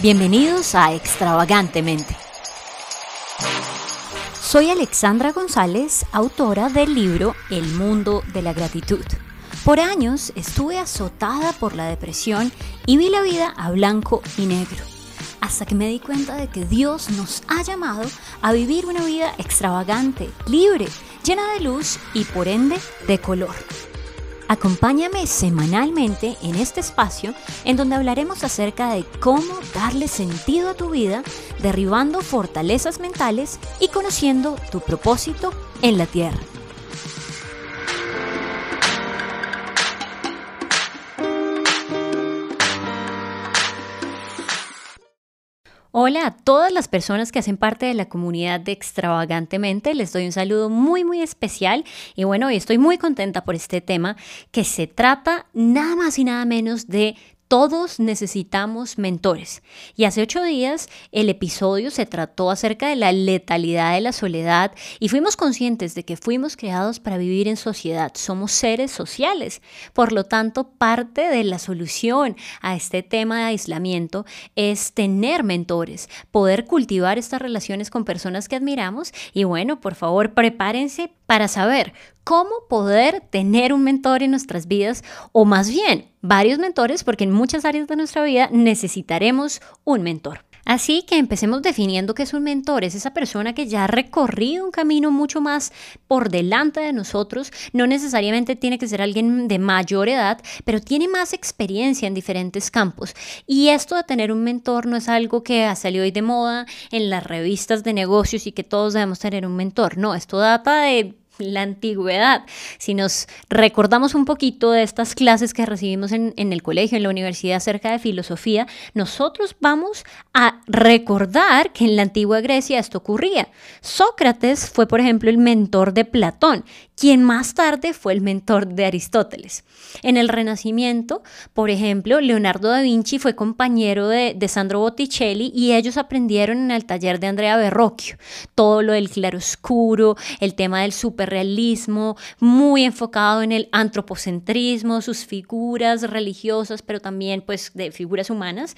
Bienvenidos a Extravagantemente. Soy Alexandra González, autora del libro El mundo de la gratitud. Por años estuve azotada por la depresión y vi la vida a blanco y negro, hasta que me di cuenta de que Dios nos ha llamado a vivir una vida extravagante, libre, llena de luz y por ende de color. Acompáñame semanalmente en este espacio en donde hablaremos acerca de cómo darle sentido a tu vida, derribando fortalezas mentales y conociendo tu propósito en la tierra. Hola a todas las personas que hacen parte de la comunidad de Extravagantemente. Les doy un saludo muy muy especial y bueno, hoy estoy muy contenta por este tema que se trata nada más y nada menos de todos necesitamos mentores. Y hace ocho días el episodio se trató acerca de la letalidad de la soledad y fuimos conscientes de que fuimos creados para vivir en sociedad. Somos seres sociales. Por lo tanto, parte de la solución a este tema de aislamiento es tener mentores, poder cultivar estas relaciones con personas que admiramos y bueno, por favor, prepárense para saber cómo poder tener un mentor en nuestras vidas o más bien varios mentores porque en muchas áreas de nuestra vida necesitaremos un mentor. Así que empecemos definiendo qué es un mentor. Es esa persona que ya ha recorrido un camino mucho más por delante de nosotros. No necesariamente tiene que ser alguien de mayor edad, pero tiene más experiencia en diferentes campos. Y esto de tener un mentor no es algo que salió hoy de moda en las revistas de negocios y que todos debemos tener un mentor. No, esto data de la antigüedad. Si nos recordamos un poquito de estas clases que recibimos en, el colegio, en la universidad acerca de filosofía, nosotros vamos a recordar que en la antigua Grecia esto ocurría. Sócrates fue, por ejemplo, el mentor de Platón, quien más tarde fue el mentor de Aristóteles. En el Renacimiento, por ejemplo, Leonardo da Vinci fue compañero de, Sandro Botticelli y ellos aprendieron en el taller de Andrea Verrocchio todo lo del claroscuro, el tema del superrealismo, muy enfocado en el antropocentrismo, sus figuras religiosas, pero también pues de figuras humanas.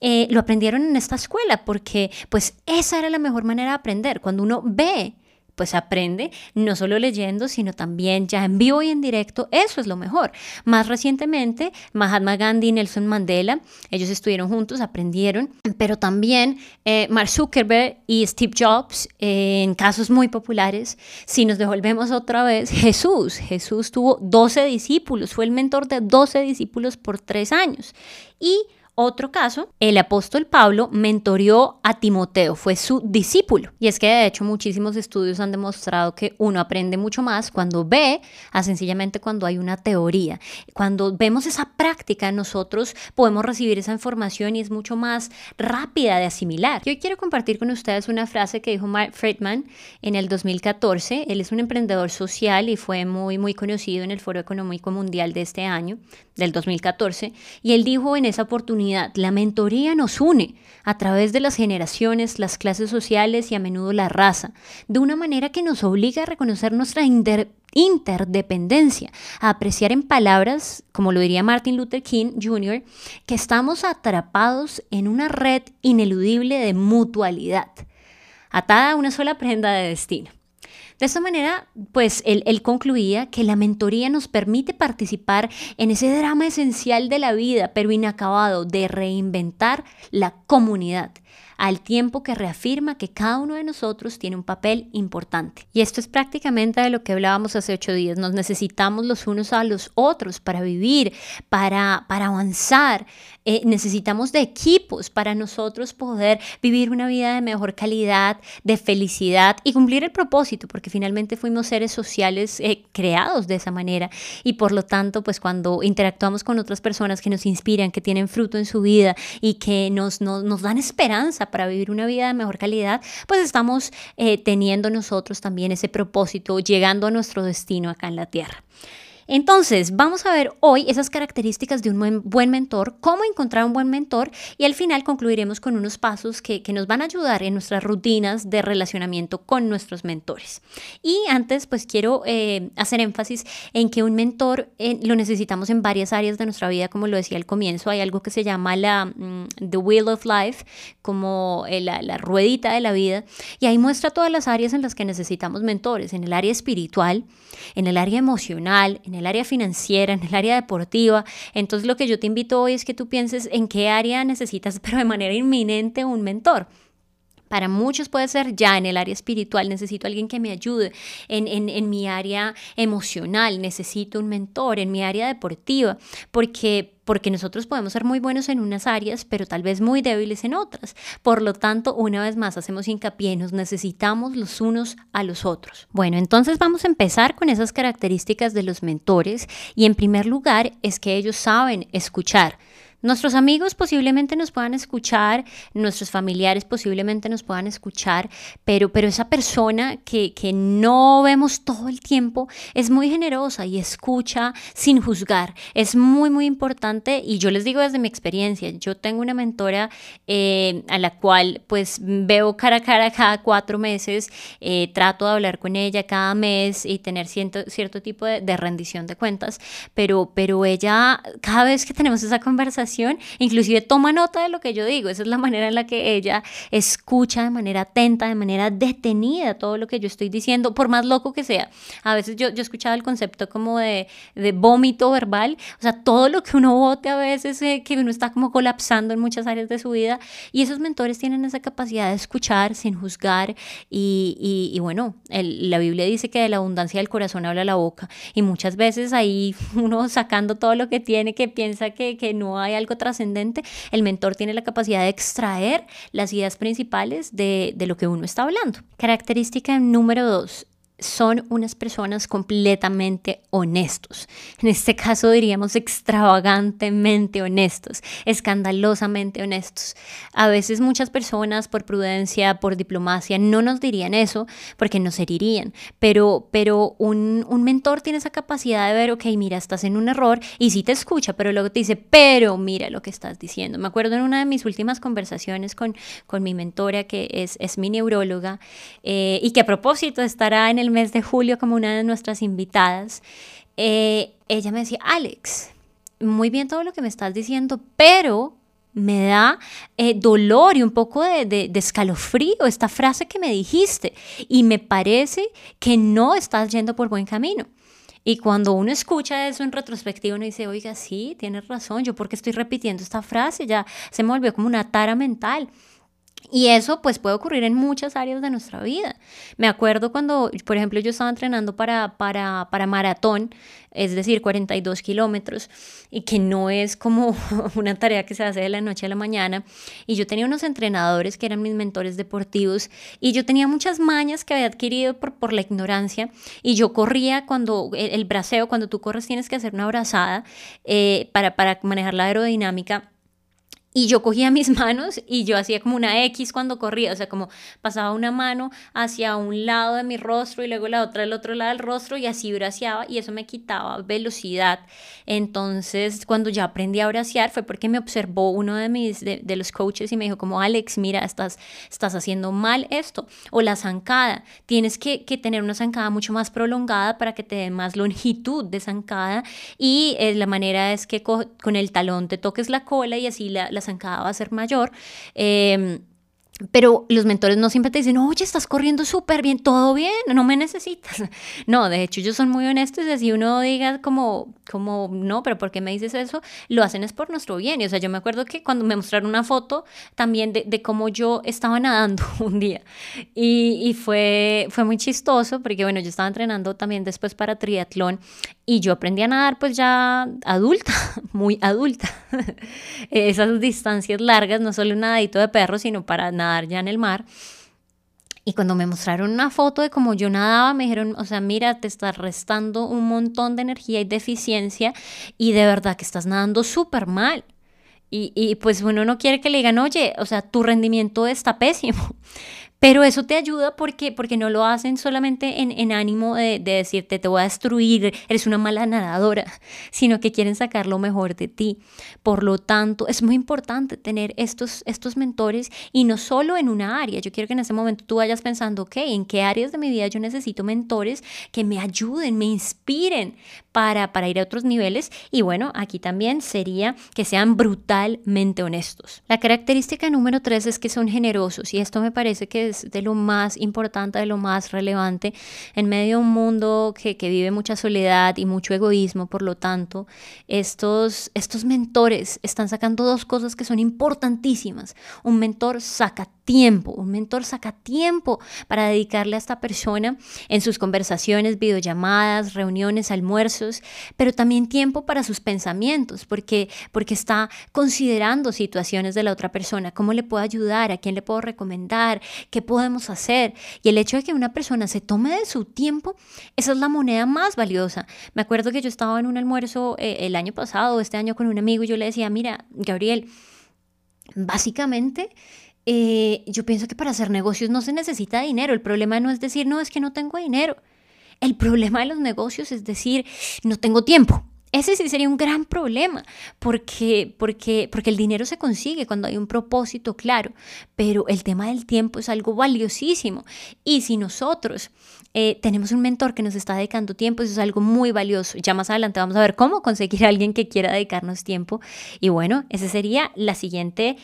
Eh, lo aprendieron en esta escuela porque pues esa era la mejor manera de aprender. Cuando uno ve pues aprende no solo leyendo, sino también ya en vivo y en directo, eso es lo mejor. Más recientemente, Mahatma Gandhi y Nelson Mandela, ellos estuvieron juntos, aprendieron, pero también eh, Mark Zuckerberg y Steve Jobs, eh, en casos muy populares, si nos devolvemos otra vez, Jesús, Jesús tuvo 12 discípulos, fue el mentor de 12 discípulos por tres años. Y otro caso, el apóstol Pablo mentorió a Timoteo, fue su discípulo. Y es que de hecho muchísimos estudios han demostrado que uno aprende mucho más cuando ve a sencillamente cuando hay una teoría. Cuando vemos esa práctica, nosotros podemos recibir esa información y es mucho más rápida de asimilar. Yo quiero compartir con ustedes una frase que dijo Mark Friedman en el 2014. Él es un emprendedor social y fue muy, muy conocido en el Foro Económico Mundial de este año, del 2014. Y él dijo en esa oportunidad, la mentoría nos une a través de las generaciones, las clases sociales y a menudo la raza, de una manera que nos obliga a reconocer nuestra interdependencia, a apreciar en palabras, como lo diría Martin Luther King Jr., que estamos atrapados en una red ineludible de mutualidad, atada a una sola prenda de destino. De esta manera, pues él, él, concluía que la mentoría nos permite participar en ese drama esencial de la vida, pero inacabado, de reinventar la comunidad al tiempo que reafirma que cada uno de nosotros tiene un papel importante. Y esto es prácticamente de lo que hablábamos hace ocho días. Nos necesitamos los unos a los otros para vivir, para, para avanzar. Eh, necesitamos de equipos para nosotros poder vivir una vida de mejor calidad, de felicidad y cumplir el propósito, porque finalmente fuimos seres sociales eh, creados de esa manera. Y por lo tanto, pues cuando interactuamos con otras personas que nos inspiran, que tienen fruto en su vida y que nos, nos, nos dan esperanza para vivir una vida de mejor calidad, pues estamos eh, teniendo nosotros también ese propósito, llegando a nuestro destino acá en la tierra. Entonces, vamos a ver hoy esas características de un buen mentor, cómo encontrar un buen mentor y al final concluiremos con unos pasos que, nos van a ayudar en nuestras rutinas de relacionamiento con nuestros mentores. Y antes, pues quiero eh, hacer énfasis en que un mentor eh, lo necesitamos en varias áreas de nuestra vida, como lo decía al comienzo, hay algo que se llama la mm, The Wheel of Life, como eh, la, la ruedita de la vida, y ahí muestra todas las áreas en las que necesitamos mentores, en el área espiritual, en el área emocional, en el área financiera, en el área deportiva. Entonces lo que yo te invito hoy es que tú pienses en qué área necesitas, pero de manera inminente, un mentor. Para muchos puede ser ya en el área espiritual, necesito alguien que me ayude, en, en, en, mi área emocional, necesito un mentor, en mi área deportiva, porque, porque nosotros podemos ser muy buenos en unas áreas, pero tal vez muy débiles en otras. Por lo tanto, una vez más, hacemos hincapié, nos necesitamos los unos a los otros. Bueno, entonces vamos a empezar con esas características de los mentores y en primer lugar es que ellos saben escuchar. Nuestros amigos posiblemente nos puedan escuchar, nuestros familiares posiblemente nos puedan escuchar, pero, pero esa persona que, que no vemos todo el tiempo es muy generosa y escucha sin juzgar. Es muy, muy importante y yo les digo desde mi experiencia, yo tengo una mentora eh, a la cual pues veo cara a cara cada cuatro meses, eh, trato de hablar con ella cada mes y tener cierto, cierto tipo de, de rendición de cuentas, pero, pero ella, cada vez que tenemos esa conversación, inclusive toma nota de lo que yo digo. Esa es la manera en la que ella escucha de manera atenta, de manera detenida todo lo que yo estoy diciendo, por más loco que sea. A veces yo, yo he escuchado el concepto como de, vómito verbal, o sea, todo lo que uno bote a veces, eh, que uno está como colapsando en muchas áreas de su vida. Y esos mentores tienen esa capacidad de escuchar sin juzgar. Y, y, bueno, la Biblia dice que de la abundancia del corazón habla la boca. Y muchas veces ahí uno sacando todo lo que tiene, que piensa que, que no hay algo trascendente, el mentor tiene la capacidad de extraer las ideas principales de, de lo que uno está hablando. Característica número dos, son unas personas completamente honestos. En este caso diríamos extravagantemente honestos, escandalosamente honestos. A veces muchas personas por prudencia, por diplomacia, no nos dirían eso porque nos herirían, pero, pero un, un mentor tiene esa capacidad de ver, ok, mira, estás en un error y sí te escucha, pero luego te dice, pero mira lo que estás diciendo. Me acuerdo en una de mis últimas conversaciones con, con mi mentora, que es, es mi neuróloga, eh, y que a propósito estará en el mes de julio como una de nuestras invitadas, eh, ella me decía, Alex, muy bien todo lo que me estás diciendo, pero me da eh, dolor y un poco de, de, escalofrío esta frase que me dijiste y me parece que no estás yendo por buen camino. Y cuando uno escucha eso en retrospectiva, uno dice, oiga, sí, tienes razón, yo porque estoy repitiendo esta frase, ya se me volvió como una tara mental. Y eso pues puede ocurrir en muchas áreas de nuestra vida. Me acuerdo cuando, por ejemplo, yo estaba entrenando para, para, para maratón, es decir, 42 kilómetros, y que no es como una tarea que se hace de la noche a la mañana. Y yo tenía unos entrenadores que eran mis mentores deportivos, y yo tenía muchas mañas que había adquirido por, por la ignorancia, y yo corría cuando el, braceo, cuando tú corres tienes que hacer una abrazada eh, para, para manejar la aerodinámica y yo cogía mis manos y yo hacía como una X cuando corría, o sea, como pasaba una mano hacia un lado de mi rostro y luego la otra del otro lado del rostro y así braceaba y eso me quitaba velocidad. Entonces, cuando ya aprendí a bracear fue porque me observó uno de mis de, los coaches y me dijo como, Alex, mira, estás, estás haciendo mal esto. O la zancada, tienes que, que tener una zancada mucho más prolongada para que te dé más longitud de zancada y eh, la manera es que con el talón te toques la cola y así la zancada va a ser mayor. Eh, pero los mentores no siempre te dicen, oye, estás corriendo súper bien, todo bien, no me necesitas. No, de hecho ellos son muy honestos y así uno diga como, como, no, pero ¿por qué me dices eso? Lo hacen es por nuestro bien. Y o sea, yo me acuerdo que cuando me mostraron una foto también de, de cómo yo estaba nadando un día y, y, fue, fue muy chistoso porque, bueno, yo estaba entrenando también después para triatlón y yo aprendí a nadar pues ya adulta, muy adulta. Esas distancias largas, no solo un nadadito de perro, sino para nadar ya en el mar. Y cuando me mostraron una foto de cómo yo nadaba, me dijeron, o sea, mira, te estás restando un montón de energía y de eficiencia y de verdad que estás nadando súper mal. Y, y pues uno no quiere que le digan, oye, o sea, tu rendimiento está pésimo. Pero eso te ayuda porque, porque no lo hacen solamente en, ánimo de, de, decirte te voy a destruir, eres una mala nadadora, sino que quieren sacar lo mejor de ti. Por lo tanto, es muy importante tener estos, estos mentores y no solo en una área. Yo quiero que en ese momento tú vayas pensando, ok, ¿en qué áreas de mi vida yo necesito mentores que me ayuden, me inspiren para, para ir a otros niveles? Y bueno, aquí también sería que sean brutalmente honestos. La característica número tres es que son generosos y esto me parece que de lo más importante, de lo más relevante en medio de un mundo que, que vive mucha soledad y mucho egoísmo. Por lo tanto, estos, estos mentores están sacando dos cosas que son importantísimas. Un mentor saca tiempo, un mentor saca tiempo para dedicarle a esta persona en sus conversaciones, videollamadas, reuniones, almuerzos, pero también tiempo para sus pensamientos, porque, porque está considerando situaciones de la otra persona, cómo le puedo ayudar, a quién le puedo recomendar, qué podemos hacer. Y el hecho de que una persona se tome de su tiempo, esa es la moneda más valiosa. Me acuerdo que yo estaba en un almuerzo eh, el año pasado, este año con un amigo, y yo le decía, mira, Gabriel, básicamente eh, yo pienso que para hacer negocios no se necesita dinero. El problema no es decir, no, es que no tengo dinero. El problema de los negocios es decir, no tengo tiempo. Ese sí sería un gran problema, porque, porque, porque el dinero se consigue cuando hay un propósito claro, pero el tema del tiempo es algo valiosísimo. Y si nosotros eh, tenemos un mentor que nos está dedicando tiempo, eso es algo muy valioso. Ya más adelante vamos a ver cómo conseguir a alguien que quiera dedicarnos tiempo. Y bueno, esa sería la siguiente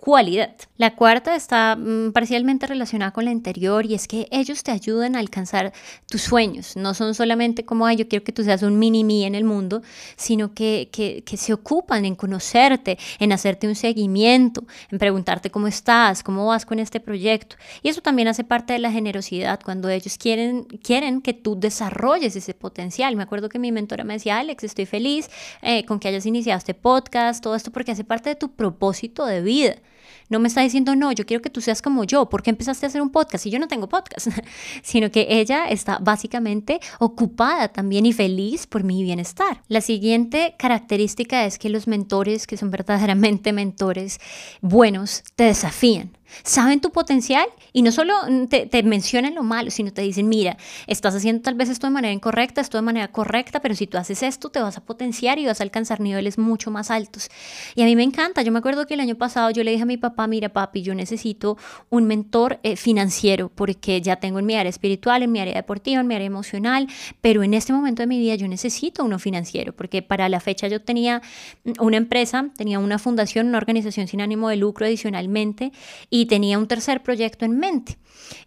cualidad. La cuarta está mm, parcialmente relacionada con la anterior y es que ellos te ayudan a alcanzar tus sueños. No son solamente como, ay, yo quiero que tú seas un mini mí en el mundo, sino que, que, se ocupan en conocerte, en hacerte un seguimiento, en preguntarte cómo estás, cómo vas con este proyecto. Y eso también hace parte de la generosidad, cuando ellos quieren, quieren que tú desarrolles ese potencial. Me acuerdo que mi mentora me decía, Alex, estoy feliz eh, con que hayas iniciado este podcast, todo esto porque hace parte de tu propósito de vida. No me está diciendo, no, yo quiero que tú seas como yo. ¿Por qué empezaste a hacer un podcast? Y yo no tengo podcast, sino que ella está básicamente ocupada también y feliz por mi bienestar. Siguiente característica es que los mentores, que son verdaderamente mentores buenos, te desafían saben tu potencial y no solo te, te, mencionan lo malo, sino te dicen, mira, estás haciendo tal vez esto de manera incorrecta, esto de manera correcta, pero si tú haces esto te vas a potenciar y vas a alcanzar niveles mucho más altos. Y a mí me encanta, yo me acuerdo que el año pasado yo le dije a mi papá, mira papi, yo necesito un mentor eh, financiero porque ya tengo en mi área espiritual, en mi área deportiva, en mi área emocional, pero en este momento de mi vida yo necesito uno financiero porque para la fecha yo tenía una empresa, tenía una fundación, una organización sin ánimo de lucro adicionalmente y tenía un tercer proyecto en mente.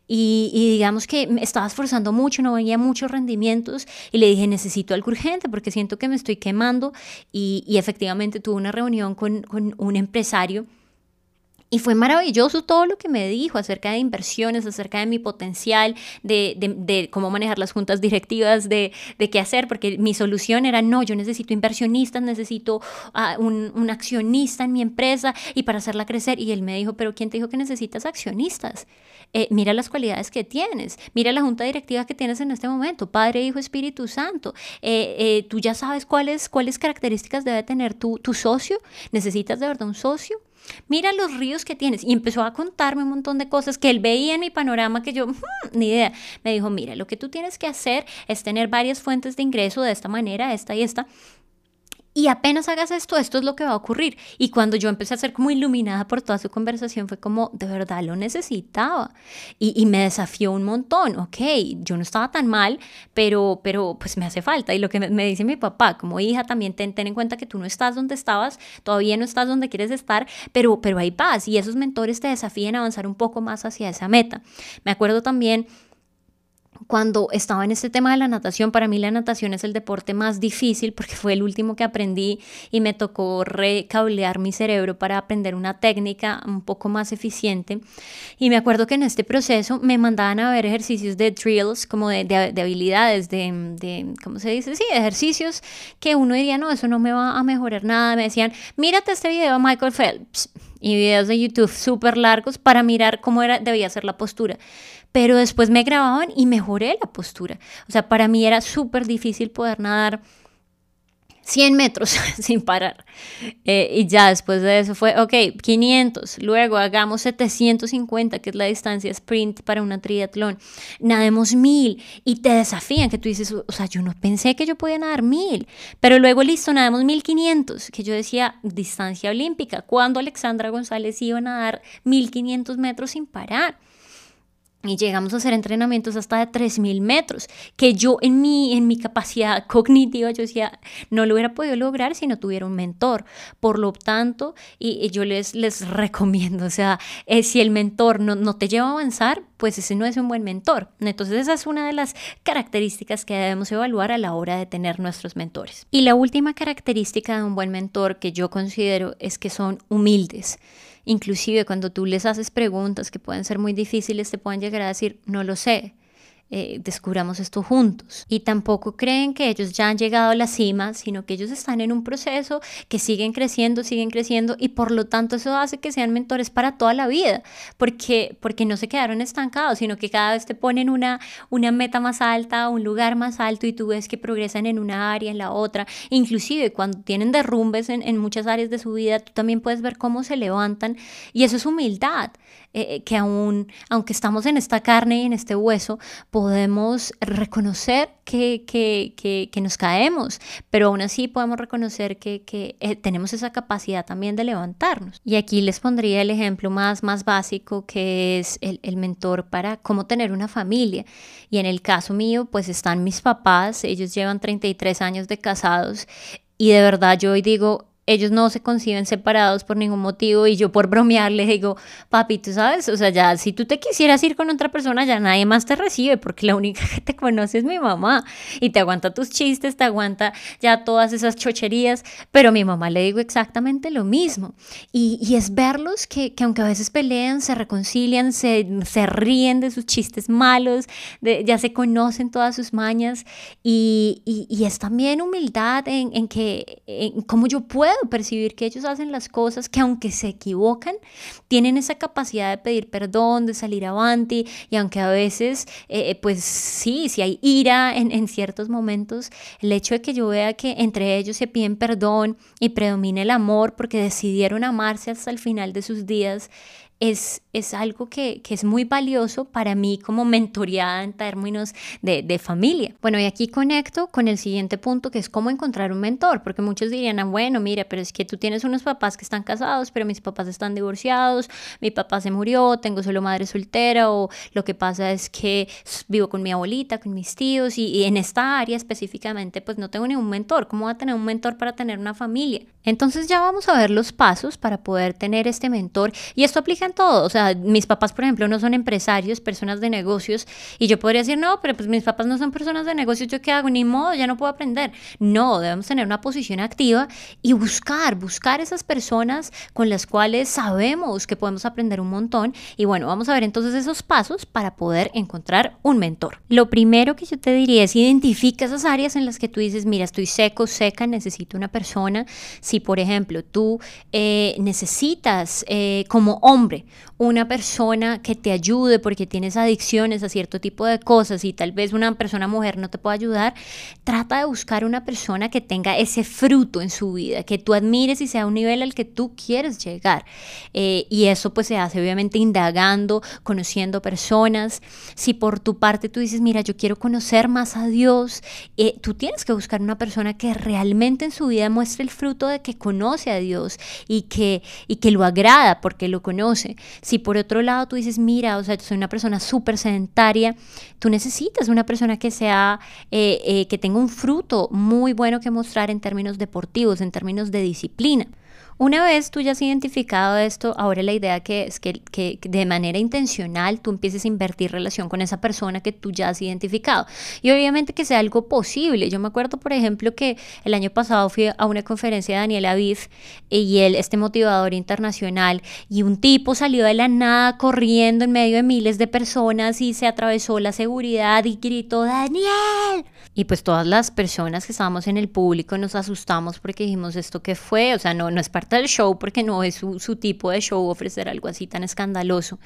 Y, digamos que me estaba esforzando mucho, no veía muchos rendimientos y le dije, necesito algo urgente porque siento que me estoy quemando y, efectivamente tuve una reunión con un empresario y fue maravilloso todo lo que me dijo acerca de inversiones, acerca de mi potencial, de, de, cómo manejar las juntas directivas, de, de, qué hacer, porque mi solución era, no, yo necesito inversionistas, necesito uh, un, un, accionista en mi empresa y para hacerla crecer. Y él me dijo, pero ¿quién te dijo que necesitas accionistas? Eh, mira las cualidades que tienes, mira la junta directiva que tienes en este momento, Padre, Hijo, Espíritu Santo. Eh, eh, tú ya sabes cuáles, cuáles características debe tener tu, tu socio. ¿Necesitas de verdad un socio? Mira los ríos que tienes. Y empezó a contarme un montón de cosas que él veía en mi panorama que yo, hmm, ni idea. Me dijo, mira, lo que tú tienes que hacer es tener varias fuentes de ingreso de esta manera, esta y esta y apenas hagas esto, esto es lo que va a ocurrir. Y cuando yo empecé a ser como iluminada por toda su conversación, fue como, de verdad lo necesitaba. Y, y, me desafió un montón. Ok, yo no estaba tan mal, pero, pero pues me hace falta. Y lo que me, dice mi papá, como hija, también ten, ten, en cuenta que tú no estás donde estabas, todavía no estás donde quieres estar, pero, pero hay paz. Y esos mentores te desafían a avanzar un poco más hacia esa meta. Me acuerdo también cuando estaba en este tema de la natación, para mí la natación es el deporte más difícil porque fue el último que aprendí y me tocó recablear mi cerebro para aprender una técnica un poco más eficiente. Y me acuerdo que en este proceso me mandaban a ver ejercicios de drills, como de, de, habilidades, de, de, ¿cómo se dice? Sí, ejercicios que uno diría, no, eso no me va a mejorar nada. Me decían, mírate este video de Michael Phelps y videos de YouTube súper largos para mirar cómo era, debía ser la postura pero después me grababan y mejoré la postura. O sea, para mí era súper difícil poder nadar 100 metros sin parar. Eh, y ya después de eso fue, ok, 500, luego hagamos 750, que es la distancia sprint para una triatlón, nademos 1000 y te desafían, que tú dices, o sea, yo no pensé que yo podía nadar 1000, pero luego listo, nademos 1500, que yo decía, distancia olímpica, ¿cuándo Alexandra González iba a nadar 1500 metros sin parar? Y llegamos a hacer entrenamientos hasta de 3.000 metros, que yo en mi, en mi capacidad cognitiva, yo decía, no lo hubiera podido lograr si no tuviera un mentor. Por lo tanto, y, yo les, les recomiendo, o sea, eh, si el mentor no, no te lleva a avanzar, pues ese no es un buen mentor. Entonces esa es una de las características que debemos evaluar a la hora de tener nuestros mentores. Y la última característica de un buen mentor que yo considero es que son humildes. Inclusive cuando tú les haces preguntas que pueden ser muy difíciles, te pueden llegar a decir, no lo sé. Eh, descubramos esto juntos. Y tampoco creen que ellos ya han llegado a la cima, sino que ellos están en un proceso que siguen creciendo, siguen creciendo y por lo tanto eso hace que sean mentores para toda la vida, porque, porque no se quedaron estancados, sino que cada vez te ponen una, una meta más alta, un lugar más alto y tú ves que progresan en una área, en la otra. Inclusive cuando tienen derrumbes en, en muchas áreas de su vida, tú también puedes ver cómo se levantan y eso es humildad, eh, eh, que aún, aunque estamos en esta carne y en este hueso, podemos reconocer que, que, que, nos caemos, pero aún así podemos reconocer que, eh, tenemos esa capacidad también de levantarnos. Y aquí les pondría el ejemplo más, más básico que es el, el mentor para cómo tener una familia. Y en el caso mío, pues están mis papás, ellos llevan 33 años de casados y de verdad yo hoy digo, ellos no se conciben separados por ningún motivo y yo por bromear les digo, papi, tú sabes, o sea, ya si tú te quisieras ir con otra persona, ya nadie más te recibe porque la única que te conoce es mi mamá y te aguanta tus chistes, te aguanta ya todas esas chocherías, pero a mi mamá le digo exactamente lo mismo. Y, y es verlos que, que, aunque a veces pelean, se reconcilian, se, se ríen de sus chistes malos, de, ya se conocen todas sus mañas y, y, y es también humildad en, en que, en cómo yo puedo percibir que ellos hacen las cosas que aunque se equivocan, tienen esa capacidad de pedir perdón, de salir avanti y aunque a veces, eh, pues sí, si hay ira en, en ciertos momentos, el hecho de que yo vea que entre ellos se piden perdón y predomina el amor porque decidieron amarse hasta el final de sus días, es, es algo que, que, es muy valioso para mí como mentoreada en términos de, de, familia. Bueno, y aquí conecto con el siguiente punto, que es cómo encontrar un mentor, porque muchos dirían, ah, bueno, mira, pero es que tú tienes unos papás que están casados, pero mis papás están divorciados, mi papá se murió, tengo solo madre soltera, o lo que pasa es que vivo con mi abuelita, con mis tíos, y, y en esta área específicamente, pues no tengo ningún mentor. ¿Cómo voy a tener un mentor para tener una familia? Entonces ya vamos a ver los pasos para poder tener este mentor, y esto aplica todo. O sea, mis papás, por ejemplo, no son empresarios, personas de negocios, y yo podría decir, no, pero pues mis papás no son personas de negocios, ¿yo qué hago? Ni modo, ya no puedo aprender. No, debemos tener una posición activa y buscar, buscar esas personas con las cuales sabemos que podemos aprender un montón. Y bueno, vamos a ver entonces esos pasos para poder encontrar un mentor. Lo primero que yo te diría es identifica esas áreas en las que tú dices, mira, estoy seco, seca, necesito una persona. Si, por ejemplo, tú eh, necesitas eh, como hombre, una persona que te ayude porque tienes adicciones a cierto tipo de cosas y tal vez una persona mujer no te pueda ayudar, trata de buscar una persona que tenga ese fruto en su vida, que tú admires y sea un nivel al que tú quieres llegar. Eh, y eso pues se hace obviamente indagando, conociendo personas. Si por tu parte tú dices, mira, yo quiero conocer más a Dios, eh, tú tienes que buscar una persona que realmente en su vida muestre el fruto de que conoce a Dios y que, y que lo agrada porque lo conoce. Si por otro lado tú dices, mira, o sea, yo soy una persona súper sedentaria, tú necesitas una persona que sea, eh, eh, que tenga un fruto muy bueno que mostrar en términos deportivos, en términos de disciplina. Una vez tú ya has identificado esto, ahora la idea que es que, que, de manera intencional tú empieces a invertir relación con esa persona que tú ya has identificado. Y obviamente que sea algo posible. Yo me acuerdo, por ejemplo, que el año pasado fui a una conferencia de Daniel Aviv y él, este motivador internacional, y un tipo salió de la nada corriendo en medio de miles de personas y se atravesó la seguridad y gritó, Daniel. Y pues todas las personas que estábamos en el público nos asustamos porque dijimos, ¿esto qué fue? O sea, no, no es parte del show porque no es su, su tipo de show ofrecer algo así tan escandaloso.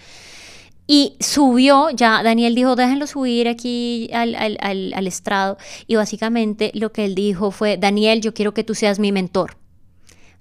Y subió, ya Daniel dijo, déjenlo subir aquí al, al, al, al, estrado. Y básicamente lo que él dijo fue, Daniel, yo quiero que tú seas mi mentor.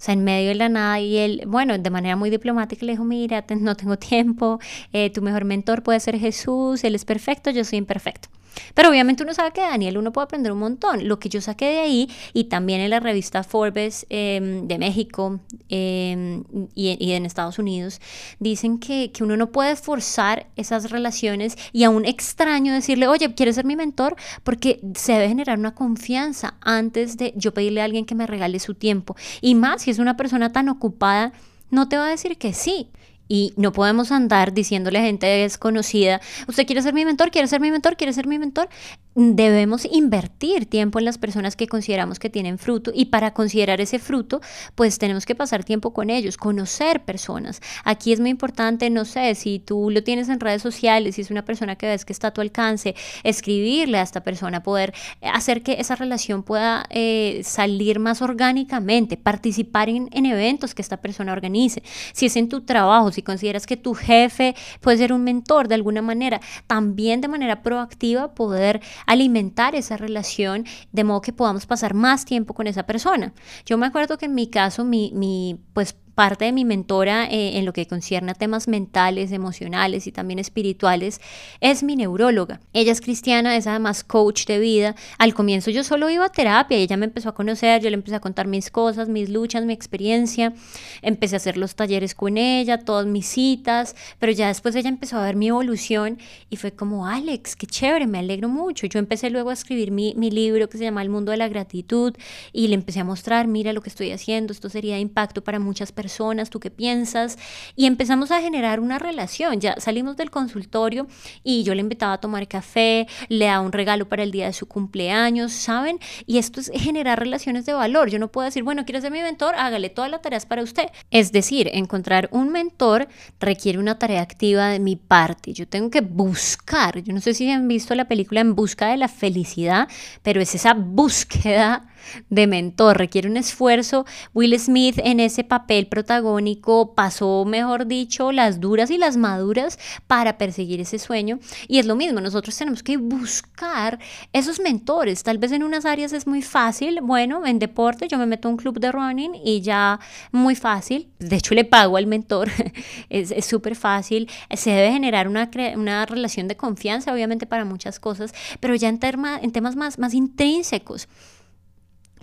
O sea, en medio de la nada y él, bueno, de manera muy diplomática le dijo, mira, no tengo tiempo, eh, tu mejor mentor puede ser Jesús, él es perfecto, yo soy imperfecto. Pero obviamente uno sabe que Daniel uno puede aprender un montón. Lo que yo saqué de ahí y también en la revista Forbes em, de México em, y, en Estados Unidos, dicen que, que, uno no puede forzar esas relaciones y a un extraño decirle, oye, ¿quieres ser mi mentor? Porque se debe generar una confianza antes de yo pedirle a alguien que me regale su tiempo. Y más si es una persona tan ocupada, no te va a decir que sí. Y no podemos andar diciéndole a gente desconocida, ¿usted quiere ser mi mentor? ¿Quiere ser mi mentor? ¿Quiere ser mi mentor? Debemos invertir tiempo en las personas que consideramos que tienen fruto y para considerar ese fruto, pues tenemos que pasar tiempo con ellos, conocer personas. Aquí es muy importante, no sé, si tú lo tienes en redes sociales, si es una persona que ves que está a tu alcance, escribirle a esta persona, poder hacer que esa relación pueda eh, salir más orgánicamente, participar en, en eventos que esta persona organice. Si es en tu trabajo, si consideras que tu jefe puede ser un mentor de alguna manera, también de manera proactiva poder alimentar esa relación de modo que podamos pasar más tiempo con esa persona. Yo me acuerdo que en mi caso, mi, mi pues parte de mi mentora eh, en lo que concierne a temas mentales, emocionales y también espirituales es mi neuróloga. Ella es cristiana, es además coach de vida. Al comienzo yo solo iba a terapia y ella me empezó a conocer, yo le empecé a contar mis cosas, mis luchas, mi experiencia. Empecé a hacer los talleres con ella, todas mis citas, pero ya después ella empezó a ver mi evolución y fue como, Alex, qué chévere, me alegro mucho. Yo empecé luego a escribir mi, mi libro que se llama El mundo de la gratitud y le empecé a mostrar, mira lo que estoy haciendo, esto sería de impacto para muchas personas personas, tú qué piensas, y empezamos a generar una relación. Ya salimos del consultorio y yo le invitaba a tomar café, le daba un regalo para el día de su cumpleaños, ¿saben? Y esto es generar relaciones de valor. Yo no puedo decir, bueno, ¿quieres ser mi mentor? Hágale todas las tareas para usted. Es decir, encontrar un mentor requiere una tarea activa de mi parte. Yo tengo que buscar, yo no sé si han visto la película En Busca de la Felicidad, pero es esa búsqueda de mentor, requiere un esfuerzo. Will Smith en ese papel protagónico pasó, mejor dicho, las duras y las maduras para perseguir ese sueño. Y es lo mismo, nosotros tenemos que buscar esos mentores. Tal vez en unas áreas es muy fácil, bueno, en deporte yo me meto a un club de running y ya muy fácil. De hecho, le pago al mentor, es súper fácil. Se debe generar una, una relación de confianza, obviamente, para muchas cosas, pero ya en, en temas más, más intrínsecos.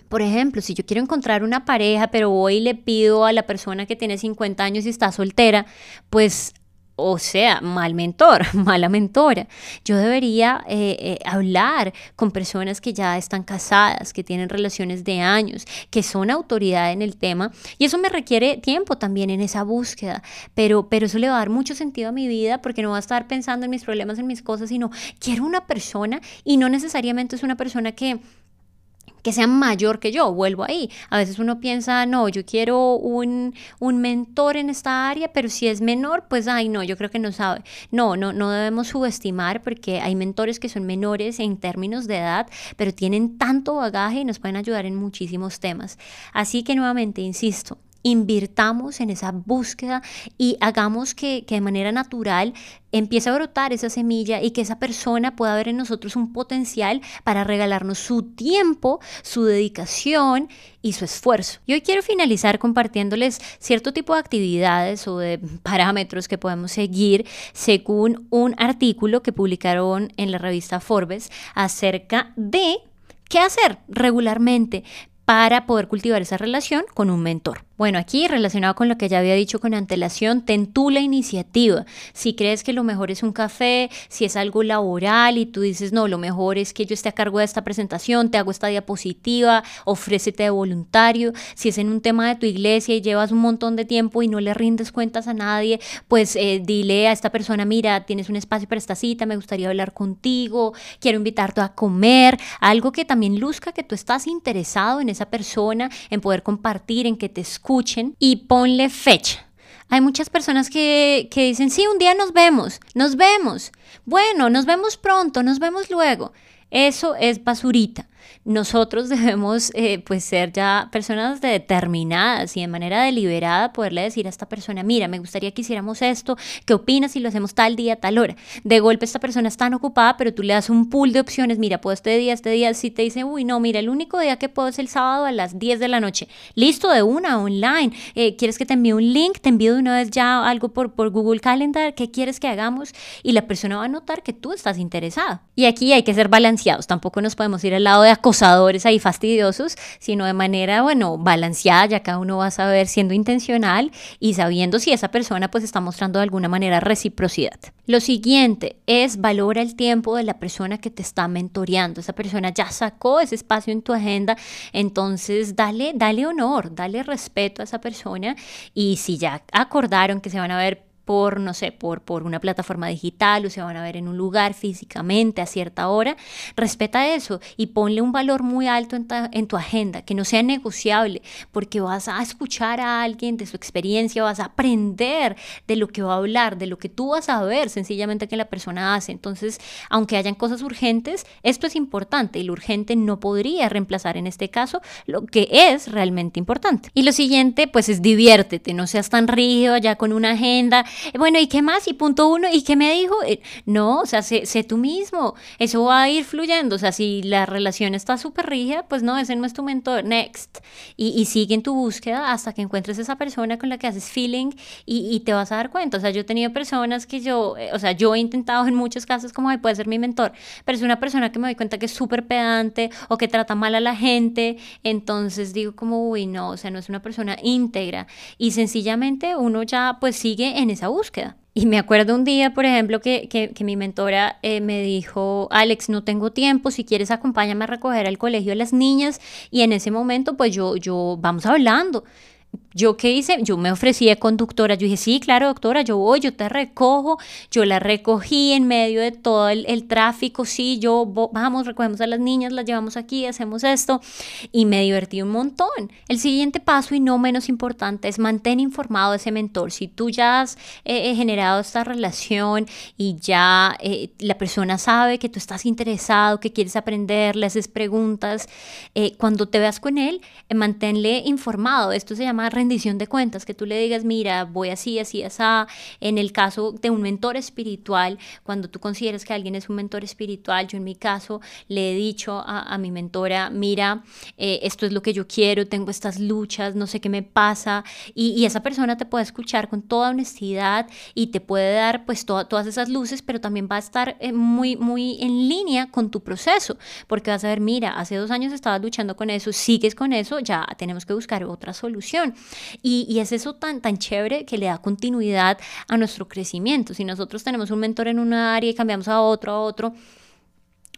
Por ejemplo, si yo quiero encontrar una pareja, pero voy y le pido a la persona que tiene 50 años y está soltera, pues o sea, mal mentor, mala mentora. Yo debería eh, eh, hablar con personas que ya están casadas, que tienen relaciones de años, que son autoridad en el tema. Y eso me requiere tiempo también en esa búsqueda. Pero, pero eso le va a dar mucho sentido a mi vida porque no va a estar pensando en mis problemas, en mis cosas, sino quiero una persona y no necesariamente es una persona que que sea mayor que yo, vuelvo ahí. A veces uno piensa, no, yo quiero un, un, mentor en esta área, pero si es menor, pues, ay, no, yo creo que no sabe. No, no, no debemos subestimar porque hay mentores que son menores en términos de edad, pero tienen tanto bagaje y nos pueden ayudar en muchísimos temas. Así que nuevamente, insisto, invirtamos en esa búsqueda y hagamos que, de manera natural empiece a brotar esa semilla y que esa persona pueda ver en nosotros un potencial para regalarnos su tiempo, su dedicación y su esfuerzo. Y hoy quiero finalizar compartiéndoles cierto tipo de actividades o de parámetros que podemos seguir según un artículo que publicaron en la revista Forbes acerca de qué hacer regularmente para poder cultivar esa relación con un mentor. Bueno, aquí relacionado con lo que ya había dicho con antelación, ten tú la iniciativa. Si crees que lo mejor es un café, si es algo laboral y tú dices, no, lo mejor es que yo esté a cargo de esta presentación, te hago esta diapositiva, ofrécete de voluntario. Si es en un tema de tu iglesia y llevas un montón de tiempo y no le rindes cuentas a nadie, pues eh, dile a esta persona, mira, tienes un espacio para esta cita, me gustaría hablar contigo, quiero invitarte a comer, algo que también luzca que tú estás interesado en esa persona, en poder compartir, en que te escuches escuchen y ponle fecha. Hay muchas personas que, que dicen, sí, un día nos vemos, nos vemos. Bueno, nos vemos pronto, nos vemos luego. Eso es basurita. Nosotros debemos eh, pues ser ya personas determinadas y de manera deliberada poderle decir a esta persona, mira, me gustaría que hiciéramos esto, ¿qué opinas si lo hacemos tal día, tal hora? De golpe esta persona está tan ocupada, pero tú le das un pool de opciones, mira, puedo este día, este día, si te dice, uy, no, mira, el único día que puedo es el sábado a las 10 de la noche, listo, de una, online, eh, ¿quieres que te envíe un link? Te envío de una vez ya algo por, por Google Calendar, ¿qué quieres que hagamos? Y la persona va a notar que tú estás interesada. Y aquí hay que ser balanceados, tampoco nos podemos ir al lado de acosadores ahí fastidiosos, sino de manera, bueno, balanceada, ya cada uno va a saber siendo intencional y sabiendo si esa persona pues está mostrando de alguna manera reciprocidad. Lo siguiente es valora el tiempo de la persona que te está mentoreando. Esa persona ya sacó ese espacio en tu agenda, entonces dale, dale honor, dale respeto a esa persona y si ya acordaron que se van a ver por, no sé, por, por una plataforma digital o se van a ver en un lugar físicamente a cierta hora, respeta eso y ponle un valor muy alto en, tu agenda, que no sea negociable, porque vas a escuchar a alguien de su experiencia, vas a aprender de lo que va a hablar, de lo que tú vas a ver sencillamente que la persona hace. Entonces, aunque hayan cosas urgentes, esto es importante y lo urgente no podría reemplazar en este caso lo que es realmente importante. Y lo siguiente, pues es diviértete, no seas tan rígido ya con una agenda bueno, ¿y qué más? Y punto uno, ¿y qué me dijo? Eh, no, o sea, sé, tú mismo, eso va a ir fluyendo, o sea, si la relación está súper rígida, pues no, ese no es tu mentor, next. Y, y, sigue en tu búsqueda hasta que encuentres esa persona con la que haces feeling y, y, te vas a dar cuenta, o sea, yo he tenido personas que yo, eh, o sea, yo he intentado en muchos casos como, puede ser mi mentor, pero es una persona que me doy cuenta que es súper pedante o que trata mal a la gente, entonces digo como, uy, no, o sea, no es una persona íntegra y sencillamente uno ya pues sigue en esa búsqueda. Y me acuerdo un día, por ejemplo, que, que, mi mentora eh, me dijo, Alex, no tengo tiempo, si quieres acompáñame a recoger al colegio a las niñas. Y en ese momento, pues yo, yo, vamos hablando. ¿Yo qué hice? Yo me ofrecí de conductora. Yo dije, sí, claro, doctora, yo voy, yo te recojo. Yo la recogí en medio de todo el, tráfico. Sí, yo vamos, recogemos a las niñas, las llevamos aquí, hacemos esto. Y me divertí un montón. El siguiente paso, y no menos importante, es mantén informado a ese mentor. Si tú ya has eh, eh, generado esta relación y ya eh, la persona sabe que tú estás interesado, que quieres aprender, le haces preguntas, cuando te veas con él, manténle informado. Esto se llama rendición de cuentas, que tú le digas, mira, voy así, así, así. En el caso de un mentor espiritual, cuando tú consideras que alguien es un mentor espiritual, yo en mi caso le he dicho a, mi mentora, mira, eh, esto es lo que yo quiero, tengo estas luchas, no sé qué me pasa, y, esa persona te puede escuchar con toda honestidad y te puede dar pues todas esas luces, pero también va a estar eh, muy, muy en línea con tu proceso, porque vas a ver, mira, hace dos años estabas luchando con eso, sigues con eso, ya tenemos que buscar otra solución. Y, es eso tan, tan chévere que le da continuidad a nuestro crecimiento. Si nosotros tenemos un mentor en una área y cambiamos a otro, a otro,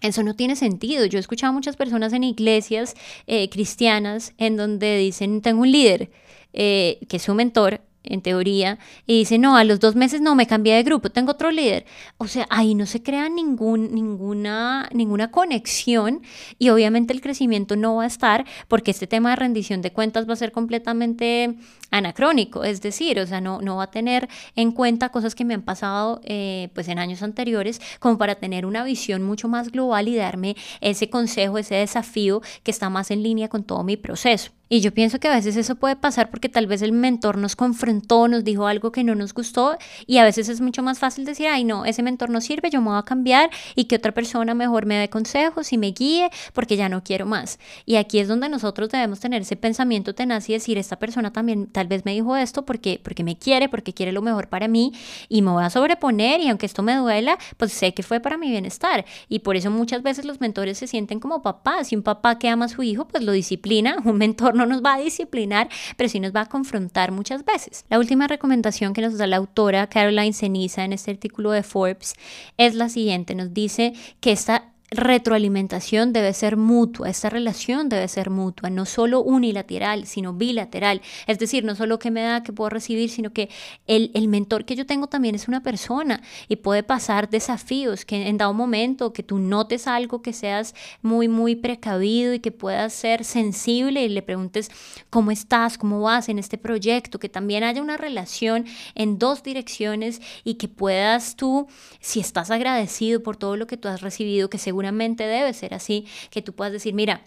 eso no tiene sentido. Yo he escuchado a muchas personas en iglesias eh, cristianas en donde dicen, tengo un líder eh, que es su mentor, en teoría, y dice, no, a los dos meses no, me cambié de grupo, tengo otro líder. O sea, ahí no se crea ningún, ninguna, ninguna conexión y obviamente el crecimiento no va a estar porque este tema de rendición de cuentas va a ser completamente anacrónico, es decir, o sea, no, no va a tener en cuenta cosas que me han pasado eh, pues en años anteriores como para tener una visión mucho más global y darme ese consejo, ese desafío que está más en línea con todo mi proceso. Y yo pienso que a veces eso puede pasar porque tal vez el mentor nos confrontó, nos dijo algo que no nos gustó y a veces es mucho más fácil decir, ay no, ese mentor no sirve, yo me voy a cambiar y que otra persona mejor me dé consejos y me guíe porque ya no quiero más. Y aquí es donde nosotros debemos tener ese pensamiento tenaz y decir, esta persona también tal vez me dijo esto porque, porque me quiere, porque quiere lo mejor para mí y me voy a sobreponer y aunque esto me duela, pues sé que fue para mi bienestar. Y por eso muchas veces los mentores se sienten como papás. y un papá que ama a su hijo, pues lo disciplina. Un mentor no nos va a disciplinar, pero sí nos va a confrontar muchas veces. La última recomendación que nos da la autora Caroline Ceniza en este artículo de Forbes es la siguiente. Nos dice que esta retroalimentación debe ser mutua, esta relación debe ser mutua, no solo unilateral, sino bilateral. Es decir, no solo que me da, que puedo recibir, sino que el, el, mentor que yo tengo también es una persona y puede pasar desafíos, que en dado momento, que tú notes algo, que seas muy, muy precavido y que puedas ser sensible y le preguntes cómo estás, cómo vas en este proyecto, que también haya una relación en dos direcciones y que puedas tú, si estás agradecido por todo lo que tú has recibido, que seguro seguramente debe ser así, que tú puedas decir, mira,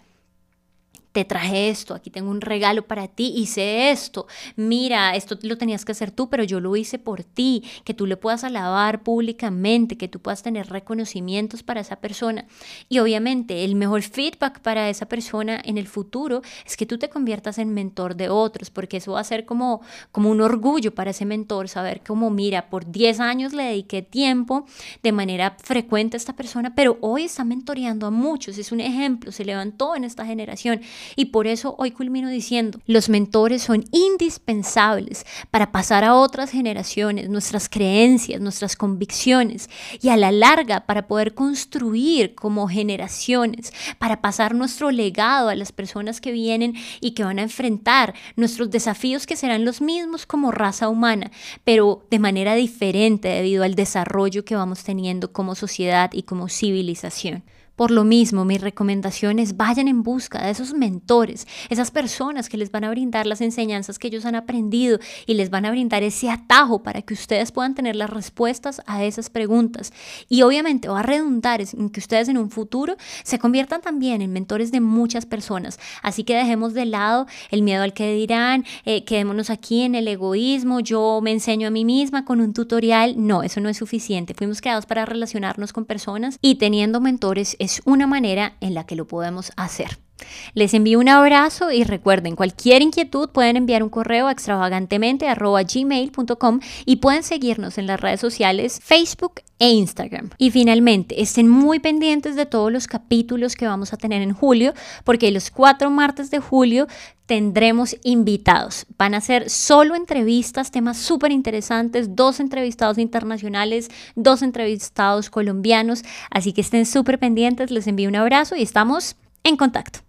te traje esto, aquí tengo un regalo para ti, hice esto, mira, esto lo tenías que hacer tú, pero yo lo hice por ti, que tú le puedas alabar públicamente, que tú puedas tener reconocimientos para esa persona. Y obviamente el mejor feedback para esa persona en el futuro es que tú te conviertas en mentor de otros, porque eso va a ser como, como un orgullo para ese mentor, saber cómo, mira, por 10 años le dediqué tiempo de manera frecuente a esta persona, pero hoy está mentoreando a muchos, es un ejemplo, se levantó en esta generación y por eso hoy culmino diciendo, los mentores son indispensables para pasar a otras generaciones nuestras creencias, nuestras convicciones y a la larga para poder construir como generaciones, para pasar nuestro legado a las personas que vienen y que van a enfrentar nuestros desafíos que serán los mismos como raza humana, pero de manera diferente debido al desarrollo que vamos teniendo como sociedad y como civilización. Por lo mismo, mis recomendaciones vayan en busca de esos mentores, esas personas que les van a brindar las enseñanzas que ellos han aprendido y les van a brindar ese atajo para que ustedes puedan tener las respuestas a esas preguntas. Y obviamente va a redundar en que ustedes en un futuro se conviertan también en mentores de muchas personas. Así que dejemos de lado el miedo al que dirán, eh, quedémonos aquí en el egoísmo, yo me enseño a mí misma con un tutorial. No, eso no es suficiente. Fuimos creados para relacionarnos con personas y teniendo mentores es una manera en la que lo podemos hacer. Les envío un abrazo y recuerden, cualquier inquietud pueden enviar un correo a extravagantemente.gmail.com y pueden seguirnos en las redes sociales Facebook e Instagram. Y finalmente, estén muy pendientes de todos los capítulos que vamos a tener en julio, porque los cuatro martes de julio tendremos invitados. Van a ser solo entrevistas, temas súper interesantes, dos entrevistados internacionales, dos entrevistados colombianos, así que estén súper pendientes, les envío un abrazo y estamos en contacto.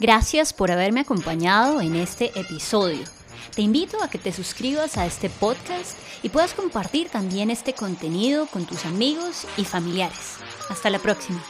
Gracias por haberme acompañado en este episodio. Te invito a que te suscribas a este podcast y puedas compartir también este contenido con tus amigos y familiares. Hasta la próxima.